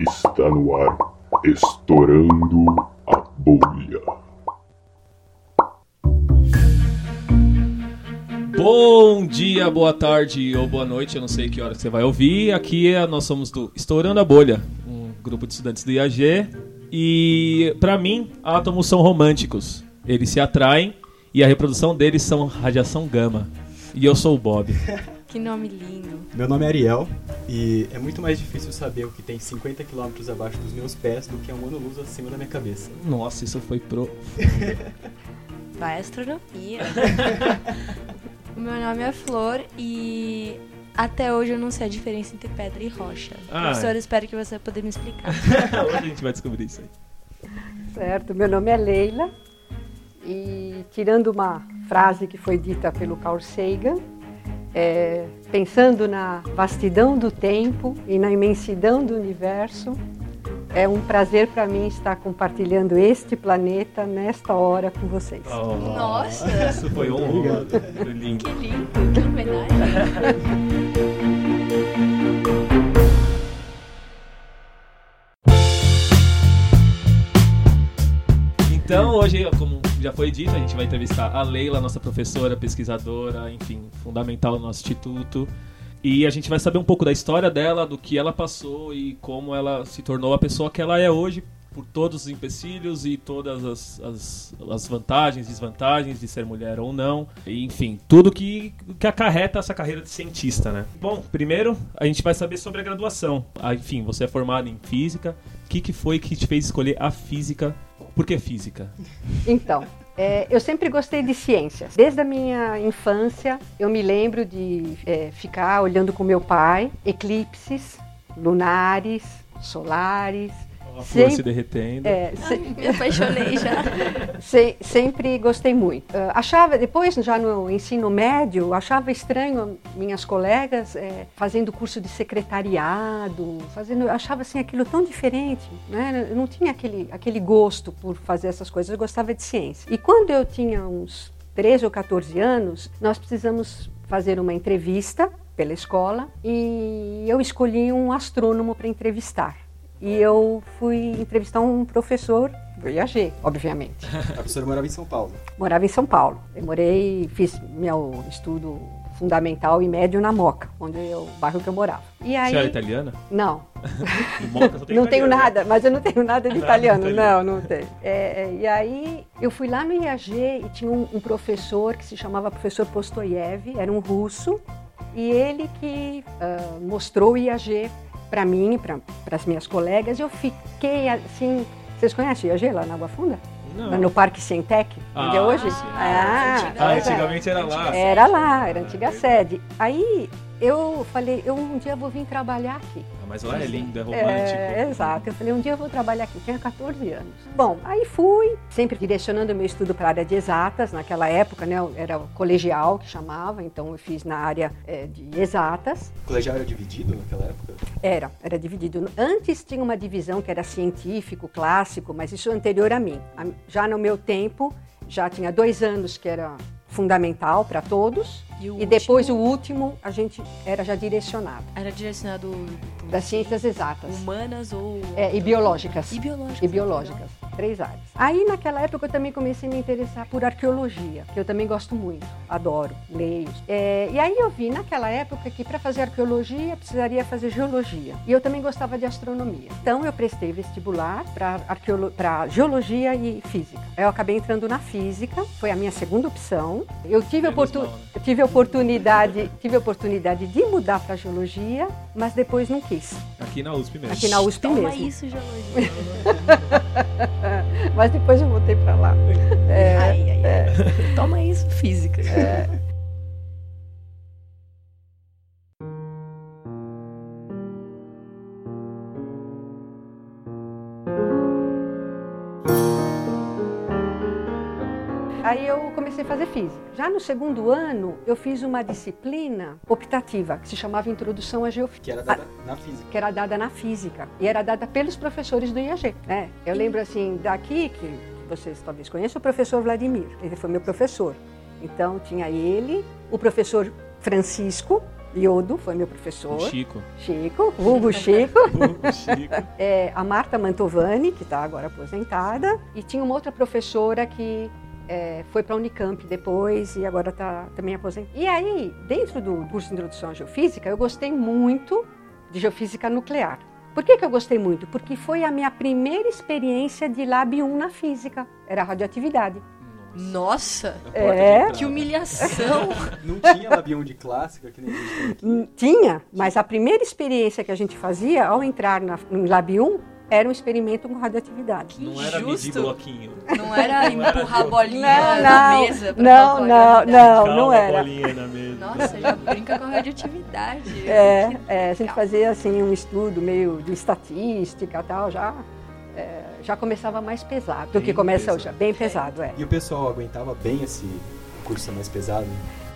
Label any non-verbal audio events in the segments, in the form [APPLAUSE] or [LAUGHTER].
Está no ar, estourando a bolha. Bom dia, boa tarde ou boa noite, eu não sei que hora você vai ouvir. Aqui é, nós somos do Estourando a Bolha, um grupo de estudantes do IAG. E para mim, átomos são românticos. Eles se atraem e a reprodução deles são radiação gama. E eu sou o Bob. [LAUGHS] Que nome lindo. Meu nome é Ariel e é muito mais difícil saber o que tem 50 km abaixo dos meus pés do que um ano luz acima da minha cabeça. Nossa, isso foi pro. [LAUGHS] Vai astronomia. [LAUGHS] o meu nome é Flor e até hoje eu não sei a diferença entre pedra e rocha. Ah. Professor, espero que você vai poder me explicar. [LAUGHS] Hoje a gente vai descobrir isso aí. Certo, meu nome é Leila e tirando uma frase que foi dita pelo Carl Sagan, é, pensando na vastidão do tempo e na imensidão do universo, é um prazer para mim estar compartilhando este planeta nesta hora com vocês. Oh, Nossa. [LAUGHS] Isso foi. Foi lindo. Que lindo, que homenagem. Então, hoje, como já foi dito, a gente vai entrevistar a Leila, nossa professora, pesquisadora, enfim, fundamental no nosso instituto. E a gente vai saber um pouco da história dela, do que ela passou e como ela se tornou a pessoa que ela é hoje, por todos os empecilhos e todas as, as, as vantagens e desvantagens de ser mulher ou não. E, enfim, tudo que, que acarreta essa carreira de cientista, né? Bom, primeiro a gente vai saber sobre a graduação. Ah, enfim, você é formado em física. O que, que foi que te fez escolher a física? Por que física? Então, é, eu sempre gostei de ciências. Desde a minha infância, eu me lembro de é, ficar olhando com meu pai eclipses lunares, solares. A flor se Sempre- derretendo. É, se- Me apaixonei já. [LAUGHS] Se- sempre gostei muito. Ah, achava, depois, já no ensino médio, achava estranho minhas colegas eh, fazendo curso de secretariado, fazendo, achava assim aquilo tão diferente, né? Eu não tinha aquele, aquele gosto por fazer essas coisas, eu gostava de ciência. E quando eu tinha uns 13 ou 14 anos, nós precisamos fazer uma entrevista pela escola e eu escolhi um astrônomo para entrevistar. E eu fui entrevistar um professor do IAG, obviamente. [LAUGHS] A professora morava em São Paulo. Morava em São Paulo. Eu morei, fiz meu estudo fundamental e médio na Moca, onde eu, o bairro que eu morava. E aí, Você era italiana? não, [LAUGHS] Moca só tem [LAUGHS] não tenho italiano, né? nada, mas eu não tenho nada de italiano, italiano. não, não tenho. É, é, e aí eu fui lá no IAG e tinha um, um professor que se chamava professor Postoyev, era um russo, e ele que ah, mostrou o IAG para mim, para as minhas colegas, eu fiquei assim. Vocês conhecem IAG lá na Água Funda? Não. No Parque Cientec, onde é Ah, hoje? sim. Ah, Ah, pois é. antigamente era lá. Era lá, era a antiga sede. Aí eu falei, eu um dia vou vir trabalhar aqui. Mas lá é lindo, é romântico. É, exato. Eu falei, um dia eu vou trabalhar aqui. Tinha 14 anos. Bom, aí fui, sempre direcionando o meu estudo para a área de exatas. Naquela época, né, era o colegial que chamava, então eu fiz na área eh, de exatas. O colegial era dividido naquela época? Era, era dividido. Antes tinha uma divisão que era científico, clássico, mas isso é anterior a mim. Já no meu tempo, já tinha dois anos que era fundamental para todos. E, o E depois o último último a gente era já direcionado era direcionado por das ciências exatas humanas ou é, e biológicas. e biológicas. E biológicas, três áreas. Aí naquela época eu também comecei a me interessar por arqueologia, que eu também gosto muito, adoro, leio. É, e aí eu vi naquela época que para fazer arqueologia precisaria fazer geologia. E eu também gostava de astronomia. Então eu prestei vestibular para geologia e física. Eu acabei entrando na física, foi a minha segunda opção. Eu tive, Menos oportu mal, né? eu tive a oportunidade, tive a oportunidade de mudar para geologia, mas depois não quis. Aqui na USP mesmo. Aqui na USP Toma mesmo. isso, [LAUGHS] geologia. Mas depois eu voltei para lá. É, ai, ai, ai. Toma isso, física. Aí comecei a fazer física. Já no segundo ano, eu fiz uma disciplina optativa, que se chamava Introdução à Geofísica. Que era dada na física. que era dada na física e era dada pelos professores do IAG. Né? Eu lembro assim daqui que vocês talvez conheçam o professor Vladimir, ele foi meu professor. Então tinha ele, o professor Francisco Iodo foi meu professor. O Chico. Chico, Hugo Chico. [LAUGHS] Chico. É, a Marta Mantovani, que está agora aposentada, e tinha uma outra professora que é, foi para a Unicamp depois e agora está também aposentada. E aí, dentro do curso de Introdução à Geofísica, eu gostei muito de Geofísica Nuclear. Por que, que eu gostei muito? Porque foi a minha primeira experiência de Lab 1 na física, era radioatividade. Nossa, É. que humilhação. [LAUGHS] Não tinha labião de clássica que nem Tinha, mas a primeira experiência que a gente fazia ao entrar na, no Lab 1 era um experimento com radioatividade. Não era medir bloquinho. Não era Não empurrar a bolinha Não, na não, mesa pra não, não, não, Calma, não era. bolinha na mesa. Nossa, já brinca com a radioatividade. É, é, a gente fazia assim um estudo meio de estatística e tal, já, é, já começava mais pesado do que Bem começa pesado. hoje, bem pesado, é. E o pessoal aguentava bem esse curso mais pesado?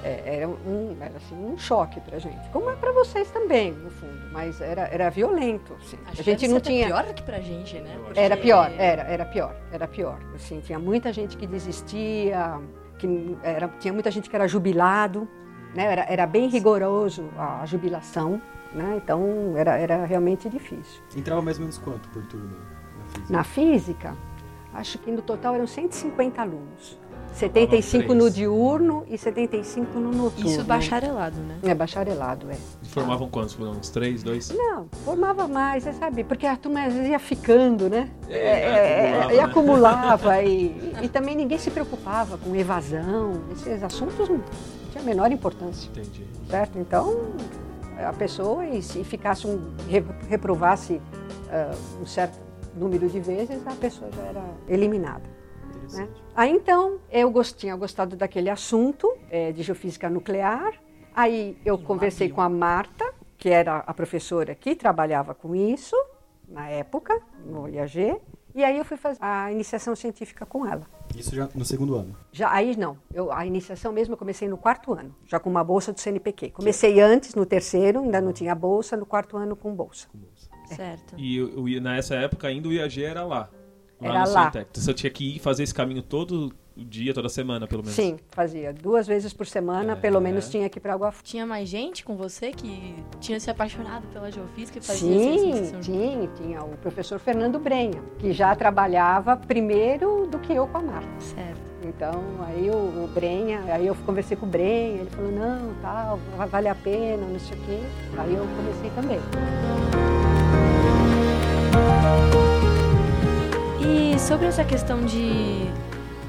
É, era um, era assim, um choque pra gente, como é pra vocês também, no fundo, mas era, era violento, assim. Acho a gente não tinha... pior do que pra gente, né? Porque- Era pior, era, era pior, era pior. Assim, tinha muita gente que desistia, que era, tinha muita gente que era jubilado, né? Era, era bem rigoroso a, jubilação, né? Então era, era realmente difícil. Entrava mais ou menos quanto por turno na física? Na física, acho que no total eram 150 alunos. 75 três. no diurno e 75 no noturno. Isso bacharelado, né? É bacharelado, é. Formavam quantos? Foram uns três, dois? Não, formava mais, você sabe? Porque a turma às vezes ia ficando, né? É, acumulava, e né? acumulava. [LAUGHS] e, e também ninguém se preocupava com evasão. Esses assuntos não tinham a menor importância, Entendi. certo? Então, a pessoa, e se ficasse um, re- reprovasse ah, um certo número de vezes, a pessoa já era eliminada. Interessante. Aí então eu gost- tinha gostado daquele assunto eh, de geofísica nuclear. Aí eu conversei com a Marta, que era a professora que trabalhava com isso na época, no IAG. E aí eu fui fazer a iniciação científica com ela. Isso já no segundo ano. Já, aí não, eu, a iniciação mesmo eu comecei no quarto ano, já com uma bolsa do CNPq. Comecei antes, no terceiro, ainda não tinha bolsa, no quarto ano com bolsa. com bolsa. Certo. E o- o- nessa época ainda o IAG era lá. Era no lá. Então você tinha que ir fazer esse caminho todo dia, toda semana, pelo menos. Sim, fazia duas vezes por semana, É. pelo menos tinha que ir para Água Fria. Tinha mais gente com você que tinha se apaixonado pela geofísica e fazia Sim, sim, tinha o professor Fernando Brenha, que já trabalhava primeiro do que eu com a Marta. Certo. Então, aí o, o Brenha, aí eu conversei com o Brenha, ele falou, não, tal, va- vale a pena, não sei o quê. Aí eu comecei também. E sobre essa questão de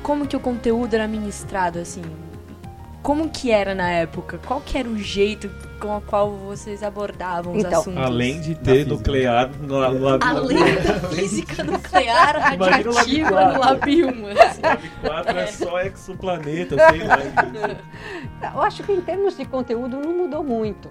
como que o conteúdo era ministrado, assim, como que era na época? Qual que era o jeito com o qual vocês abordavam os Então, assuntos? Além de ter nuclear no, no, no, Além da física nuclear o Lab no Lab 1, assim. Lab 4 é só exoplaneta, [LAUGHS] sei lá. Eu acho que em termos de conteúdo não mudou muito.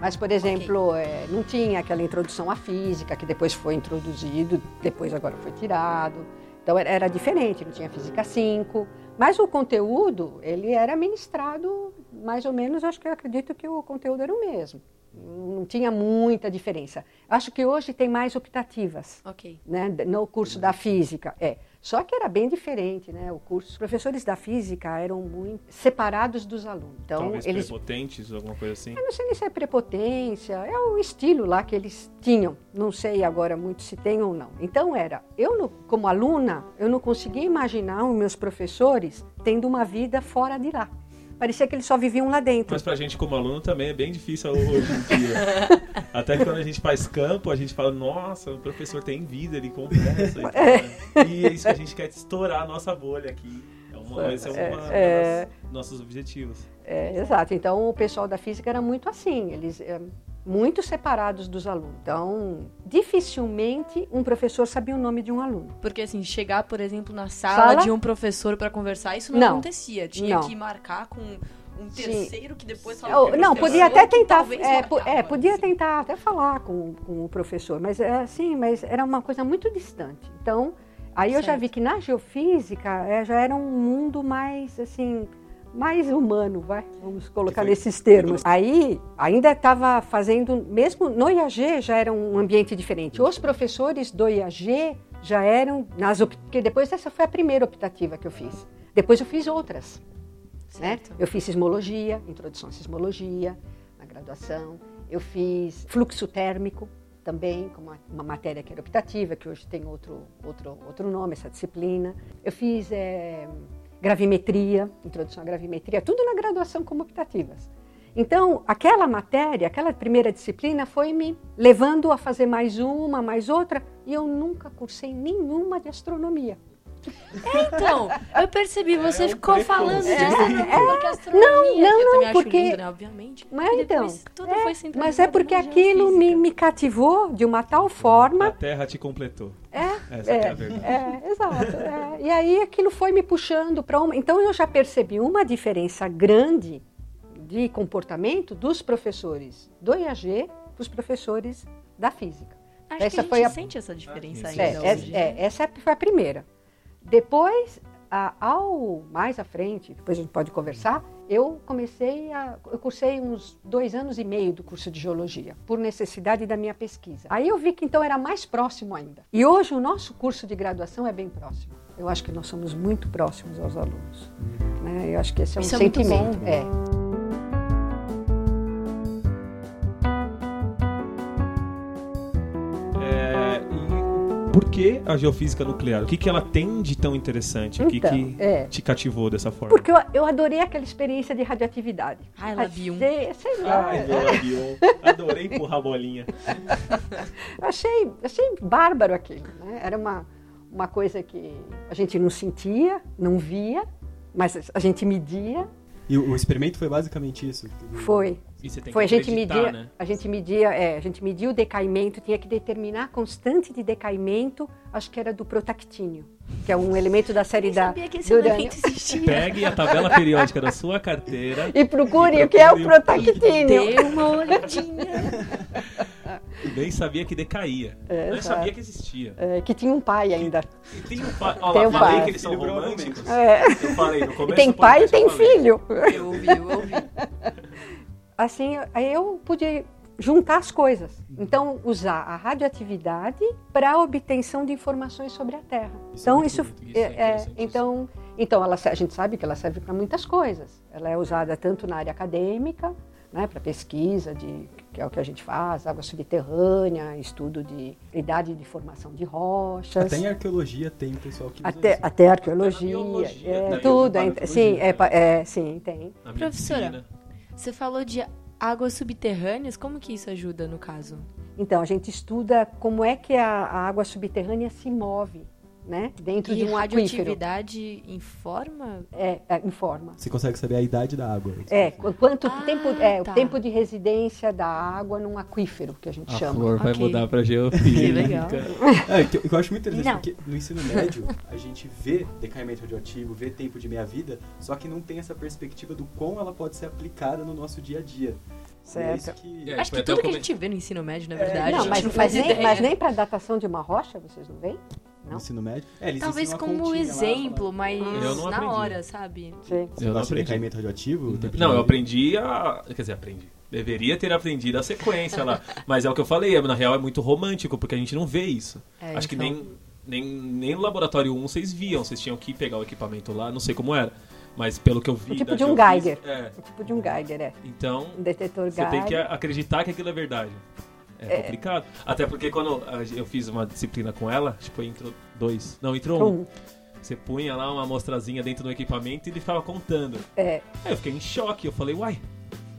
Mas, por exemplo, eh, não tinha aquela introdução à física, que depois foi introduzido, depois agora foi tirado. Então era, era diferente, não tinha física 5. Mas o conteúdo, ele era ministrado mais ou menos, acho que eu acredito que o conteúdo era o mesmo. Não tinha muita diferença. Acho que hoje tem mais optativas Ok. né, no curso da física. É. Só que era bem diferente, né? O curso. Os professores da física eram muito separados dos alunos. Então, Talvez eles. prepotentes, alguma coisa assim. Eu não sei nem se é prepotência, é o estilo lá que eles tinham. Não sei agora muito se tem ou não. Então era, eu no- como aluna, eu não conseguia imaginar os meus professores tendo uma vida fora de lá. Parecia que eles só viviam lá dentro. Mas pra gente como aluno também é bem difícil hoje em dia. [LAUGHS] Até que quando a gente faz campo, a gente fala, nossa, o professor tem vida, ele conversa. E, né? e é isso que a gente quer estourar a nossa bolha aqui. É uma, esse é uma, É, uma das nossos objetivos. É, exato. Então, o pessoal da física era muito assim, eles é, muito separados dos alunos. Então, dificilmente um professor sabia o nome de um aluno. Porque assim, chegar, por exemplo, na sala, Sala? de um professor pra conversar, isso não, Não. acontecia. Tinha Não. que marcar com um Sim. terceiro que depois falava Não, podia até tentar, é, po- é, marcava, podia assim. tentar até falar com, com o professor, mas é assim, mas era uma coisa muito distante. Então, aí eu já Certo. vi que na geofísica é, já era um mundo mais assim, mais humano, vai, vamos colocar nesses termos. Aí ainda estava fazendo, mesmo no IAG já era um ambiente diferente. Os professores do IAG já eram nas porque depois essa foi a primeira optativa que eu fiz. Depois eu fiz outras né? Certo. Eu fiz sismologia, introdução à sismologia, na graduação. Eu fiz fluxo térmico também, com uma, uma matéria que era optativa, que hoje tem outro, outro, outro nome, essa disciplina. Eu fiz é, gravimetria, introdução à gravimetria, tudo na graduação como optativas. Então, aquela matéria, aquela primeira disciplina foi me levando a fazer mais uma, mais outra, e eu nunca cursei nenhuma de astronomia. É, então, eu percebi, você É um ficou falando disso, é, Não, que eu não, também acho porque- lindo, né, obviamente. Mas então, tudo é, foi mas é porque aquilo me, me cativou de uma tal forma. A Terra te completou. É, Essa é a verdade. É, exato. é. E aí aquilo foi me puxando para uma. Então eu já percebi uma diferença grande de comportamento dos professores do IAG para os professores da física. Acho essa que a gente foi a- sente essa diferença sim, ainda É, é, hoje. é, essa foi a primeira. Depois, a- ao mais à frente, depois a gente pode conversar, eu comecei a. Eu cursei uns dois anos e meio do curso de geologia, por necessidade da minha pesquisa. Aí eu vi que então era mais próximo ainda. E hoje o nosso curso de graduação é bem próximo. Eu acho que nós somos muito próximos aos alunos. né? Eu acho que esse é um Isso é sentimento. É, por que a geofísica nuclear? O que, que ela tem de tão interessante? o que, Então, que é. te cativou dessa forma? Porque eu, eu adorei aquela experiência de radioatividade. Ai, ela viu. Achei, sei lá, Ai, meu. Adorei empurrar a bolinha. [LAUGHS] achei, achei bárbaro aquilo. Né? Era uma, uma coisa que a gente não sentia, não via, mas a gente media. E o experimento foi basicamente isso. Foi. E você tem Foi a gente media, né? a gente media, é, a gente media o decaimento, tinha que determinar a constante de decaimento, acho que era do protactínio, que é um elemento da série da sabia que esse elemento existia. Pegue a tabela periódica da sua carteira. E procure E o que é o procure protactínio. Dê uma olhadinha. Nem sabia que decaía. É, Nem sabia que existia. É, que tinha um pai ainda. E tem um pai. Ó, Tem lá, um falei pai. que eles são românticos. É. Eu falei no começo. E tem pai e tem filho. Eu ouvi, eu ouvi. Assim, aí eu pude juntar as coisas. Então, usar a radioatividade para a obtenção de informações sobre a Terra. Isso então, é isso, é é, é, então, então ela, a gente sabe que ela serve para muitas coisas. Ela é usada tanto na área acadêmica, né, para pesquisa, de, que é o que a gente faz, água subterrânea, estudo de idade de formação de rochas. Até em arqueologia tem pessoal que usa Até, isso. até arqueologia, biologia, é, né? tudo, é, sim, é, é, sim, tem. Na Professora. medicina. Você falou de águas subterrâneas, como que isso ajuda no caso? Então, a gente estuda como é que a, a água subterrânea se move, né? Dentro E de um aquífero. radioatividade informa? É, é, informa. Você consegue saber a idade da água. É, qu- quanto Ah, tempo, é, tá. o tempo de residência da água num aquífero, que a gente A chama. flor vai Ok. mudar pra [LAUGHS] geofísica. Que legal. É, que eu, que eu acho muito interessante, Não. porque no ensino médio a gente vê decaimento radioativo, vê tempo de meia-vida, só que não tem essa perspectiva do quão ela pode ser aplicada no nosso dia a dia. É isso Certo. que... É, Acho que tudo que a gente vê no ensino médio, na É, verdade, a não, mas, não mas nem, mas nem para datação de uma rocha, vocês não veem? No Não? ensino médio. É, eles Talvez como continha lá, exemplo, falar, mas Eu não na aprendi. hora, sabe? Sim. Você Eu não aprendi. decaimento radioativo? o de Não, eu meia-vida? aprendi a. Quer dizer, aprendi. Deveria ter aprendido a sequência lá. [LAUGHS] Mas é o que eu falei, é, na real é muito romântico, porque a gente não vê isso. É, Acho que então. nem, nem, nem no laboratório 1 vocês viam, vocês tinham que pegar o equipamento lá, não sei como era. Mas pelo que eu vi. É tipo de um Geiger. É. É tipo de um Geiger, é. Então, Um detetor você tem Geiger. que acreditar que aquilo é verdade. É, complicado. Até porque quando eu fiz uma disciplina com ela, acho que foi intro 2. Não, intro 1. Um. Você punha lá uma amostrazinha dentro do equipamento e ele ficava contando. É, Aí eu fiquei em choque, eu falei, uai,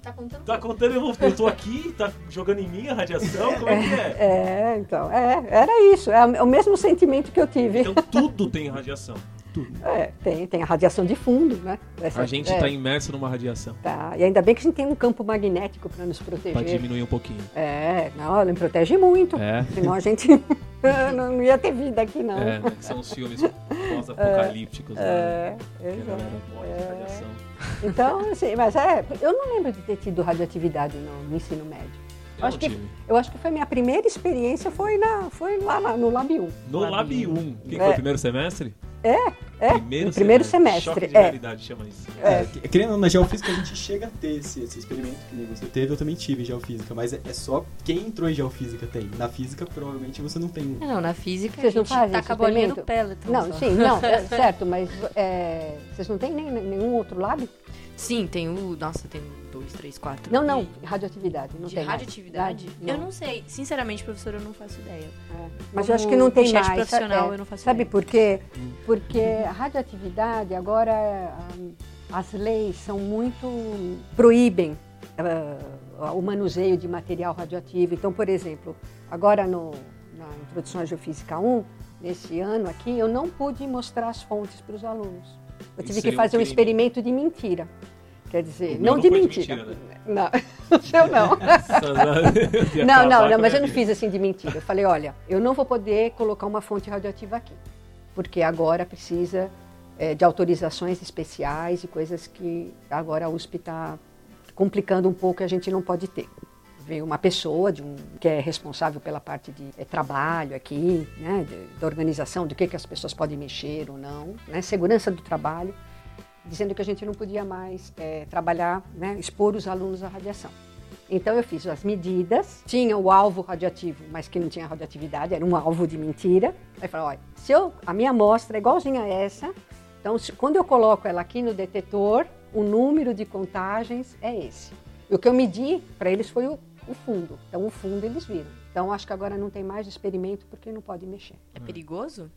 Tá contando? tá contando, eu, eu tô aqui, tá jogando em mim a radiação? Como é que é? é, então, é, era isso. É o mesmo sentimento que eu tive. Então tudo tem radiação. Tudo. É, tem, tem a radiação de fundo, né? Essa- A gente é, tá imerso numa radiação. tá. E ainda bem que a gente tem um campo magnético para nos proteger. Pra diminuir um pouquinho. É, não, ele me protege muito. É. Senão a gente [LAUGHS] não não ia ter vida aqui, não. É, né, que são os filmes pós-apocalípticos. né? É, Que galera morre de radiação. Então, assim, mas é, eu não lembro de ter tido radioatividade no, no ensino médio. Eu acho que-. Eu acho que foi a minha primeira experiência foi, na, foi lá na- no Lab 1. No Lab 1, que É. foi o primeiro semestre? É, primeiro, no primeiro semestre. semestre, Choque de é. realidade chama isso. É, que- querendo ou não, na geofísica a gente chega a ter esse, esse experimento que nem você teve, eu também tive em geofísica, mas é, é só quem entrou em geofísica tem. Na física, provavelmente você não tem. Não, na física Vocês a não gente fazem taca a bolinha no experimento? Peloton. Não, só. sim, não, é, [LAUGHS] certo, mas é, vocês não têm nem, nenhum outro lab? Sim, tem o... Nossa, tem dois, três, quatro. Não, não, E- radioatividade, não de tem radioatividade? Não. Eu não sei. Sinceramente, professor, eu não faço ideia. É, Mas Como eu acho que não tem mais. profissional, é, eu não faço Sabe ideia. por quê? Porque a radioatividade agora hum, as leis são muito proíbem ah, o manuseio de material radioativo. Então, por exemplo, agora no, na introdução à geofísica 1, nesse ano aqui, eu não pude mostrar as fontes para os alunos. Eu tive que um fazer um crime. experimento de mentira. Quer dizer, não, não de mentira. mentira, Não, [LAUGHS] o seu não. Não, não, [LAUGHS] não, a mas eu não fiz assim de mentira. Eu falei, olha, eu não vou poder colocar uma fonte radioativa aqui, porque agora precisa eh, de autorizações especiais e coisas que agora a USP está complicando um pouco e a gente não pode ter. Veio uma pessoa de um, que é responsável pela parte de eh, trabalho aqui, né, de- da organização, do que, que as pessoas podem mexer ou não, né, segurança do trabalho, dizendo que a gente não podia mais eh, trabalhar, né, expor os alunos à radiação. Então eu fiz as medidas, tinha o alvo radioativo, mas que não tinha radioatividade, era um alvo de mentira. Aí falei, olha, se eu, a minha amostra é igualzinha a essa, então se- quando eu coloco ela aqui no detetor, o número de contagens é esse. E o que eu medi para eles foi o, o fundo. Então o fundo eles viram. Então acho que agora não tem mais experimento porque não pode mexer. É perigoso?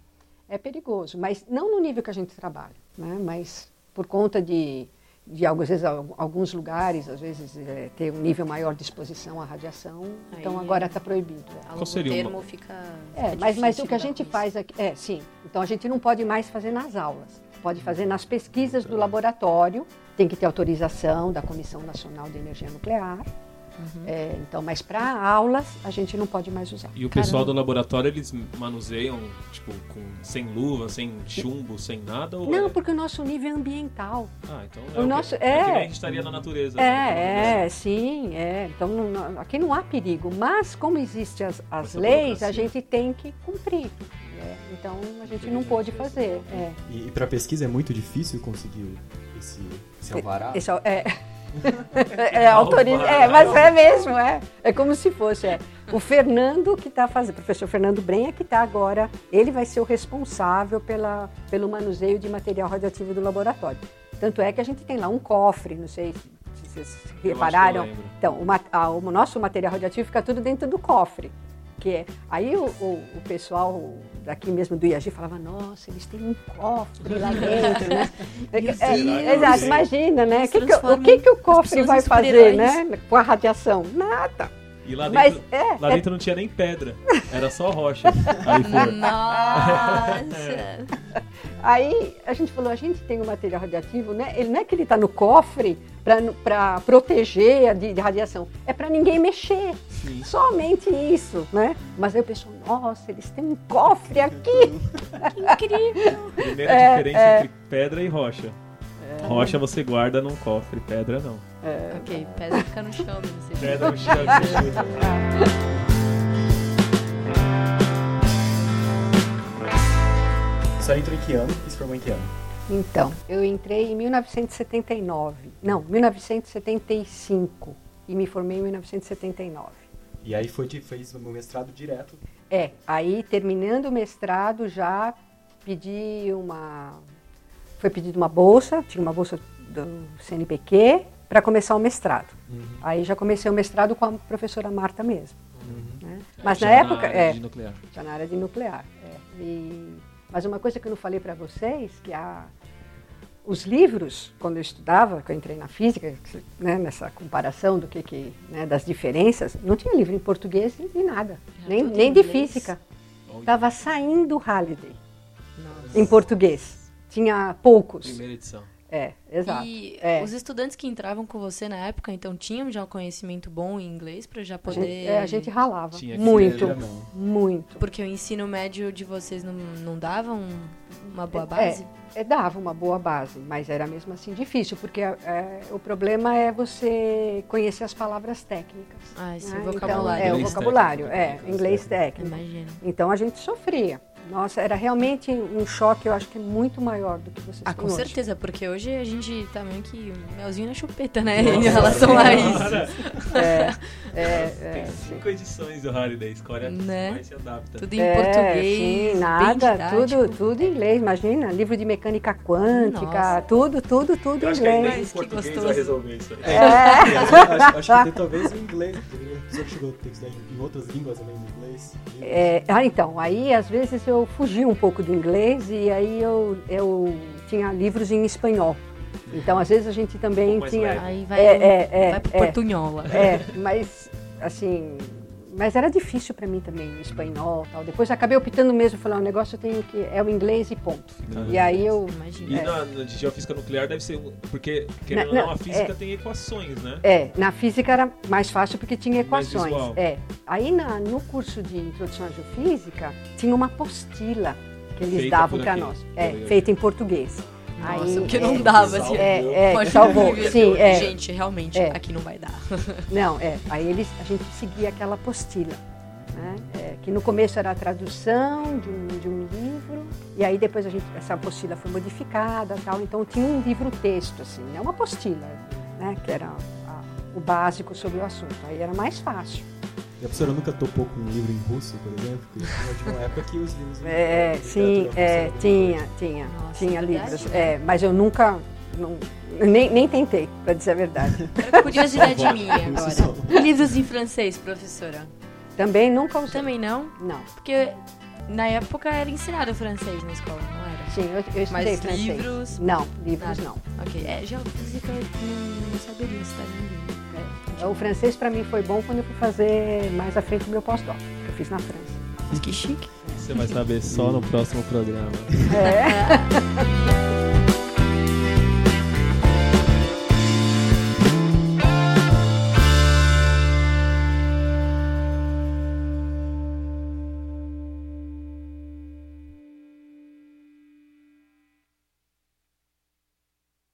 É perigoso, mas não no nível que a gente trabalha, né? mas por conta de, de às vezes, al- alguns lugares, às vezes, é, ter um nível maior de exposição à radiação, então Aí agora é. está proibido. é. A Qual seria uma- termo fica, É, fica mas, mas o que a gente faz aqui, é, sim, então a gente não pode mais fazer nas aulas, pode fazer nas pesquisas do laboratório, tem que ter autorização da Comissão Nacional de Energia Nuclear, é, então, mas para aulas a gente não pode mais usar. E o pessoal do laboratório, eles manuseiam, tipo, com, sem luva, sem chumbo, sem nada? Ou Não, é... porque o nosso nível é ambiental. Ah, então o é que- nosso- é. que é. a gente estaria na natureza. assim, É, é, sim, é. Então não- aqui não há perigo, mas como existem as, as leis, a gente tem que cumprir. né? Então a gente não pôde fazer. É. E, e para pesquisa é muito difícil conseguir esse, esse alvará. Esse é, é, é, autoriza, é, mas é mesmo, é. É como se fosse. É. O Fernando que está fazendo, o professor Fernando Brenha que está agora, ele vai ser o responsável pela, pelo manuseio de material radioativo do laboratório. Tanto é que a gente tem lá um cofre, não sei se vocês repararam. Então, o, a- o nosso material radioativo fica tudo dentro do cofre. Que é, aí o, o- o pessoal daqui mesmo do IAG falava, nossa, eles têm um cofre lá [LAUGHS] dentro, né? É, é, exato, imagina, né? Que que- o que, que o cofre vai fazer, né? Com a radiação? Nada. E lá Mas dentro, é, lá é- dentro não tinha nem pedra, era só rocha. Aí foi. Nossa! Aí a gente falou, a gente tem um material radioativo, né? Ele não é que ele está no cofre para proteger de, de radiação, é para ninguém mexer. Sim. Somente isso, né? Mas aí o pessoal, nossa, eles têm um cofre aqui. Incrível! Primeira É, diferença é. entre pedra e rocha. Rocha você guarda num cofre, pedra não. Ok, pedra fica no chão, não sei. Pedra no chão. Você entrou em que ano e se formou em que ano? Então, eu entrei em 1979. Não, 1975. E me formei em 1979. E aí foi fez o mestrado direto. É, aí terminando o mestrado já pedi uma. Foi pedido uma bolsa, tinha uma bolsa do CNPq para começar o mestrado. Aí já comecei o mestrado com a professora Marta mesmo. né? Mas Já na época. área é, de nuclear. já na área de nuclear. é. E- mas uma coisa que eu não falei para vocês, que a, os livros, quando eu estudava, que eu entrei na física, né, nessa comparação do que, que né, das diferenças, não tinha livro em português e nada, Era nem, nem em de física. Estava saindo Halliday Nossa. em português. Tinha poucos. Primeira edição. É, exato. E É. os estudantes que entravam com você na época, então, tinham já um conhecimento bom em inglês para já A poder... gente, é, a gente ralava. Tinha que muito, muito. Porque o ensino médio de vocês não, não dava um- uma boa É, base? É, dava uma boa base, mas era mesmo assim difícil, porque é, o problema é você conhecer as palavras técnicas. Ah, esse né? vocabulário. Então, é, o Inglês vocabulário, técnico, é, inglês técnico. Imagina. Então a gente sofria. Nossa, era realmente um choque, eu acho que muito maior do que vocês Ah, com hoje. certeza, porque hoje a gente tá meio que melzinho na chupeta, né? em relação a [LAUGHS] isso. É, é, Tem é, sim. cinco edições do Holiday, escolhe a que Né? mais se adapta. Tudo em É, português. sim, nada, tudo, tudo em inglês, imagina, livro de mecânica quântica, Nossa. tudo, tudo, tudo Eu em acho que inglês. em Mas que português gostoso. vai resolver isso. É, É. [LAUGHS] acho, acho que tem talvez o inglês. A pessoa que chegou a ter que estudar em, em outras línguas além do inglês. É, ah, então, aí às vezes eu fugi um pouco do inglês e aí eu, eu tinha livros em espanhol. Então, às vezes a gente também Um tinha. leve. Aí vai, É, é, é, vai pro é. portunhola. É, mas assim, mas era difícil para mim também o espanhol, tal. Depois acabei optando mesmo, falar, o negócio eu tenho que é o inglês e ponto. E aí eu Imagina. E É. na, na de geofísica nuclear deve ser. um- Porque, querendo ou Na- não, a não, física é. tem equações, né? É, na física era mais fácil porque tinha Mais equações. visual. É. Aí na- no curso de introdução à geofísica tinha uma apostila que eles Feita davam para nós, é, feita em português. Nossa, Aí, porque é, não dava, assim. É, é, Pode salvou. Sim, é. Gente, realmente, É. aqui não vai dar. [LAUGHS] Não, é. Aí eles, a gente seguia aquela apostila. Né? É, que no começo era a tradução de um, de um livro, e aí depois a gente, essa apostila foi modificada tal, então tinha um livro-texto, assim, né? uma apostila, né? que era a- o básico sobre o assunto. Aí era mais fácil. E a professora nunca topou com um livro em russo, por exemplo? Porque tinha uma época que os livros em É, literatura sim, é, eram tinha, tinha, Nossa, tinha é verdade, livros. né? É, mas eu nunca, não- nem, nem tentei, para dizer a verdade. [LAUGHS] Era curiosidade minha agora. Livros em francês, professora? Também nunca usei. Também não? Não. Porque na época era ensinado francês na escola, não era? Sim, eu, eu estudei Mas francês. livros. Não, livros Nada. não. Ok. É, geofísica eu não, saberia citar ninguém. É, O francês para mim foi bom quando eu fui fazer mais à frente o meu pós-doc, que eu fiz na França. Mas que chique. Você vai saber só no próximo programa. É. [LAUGHS]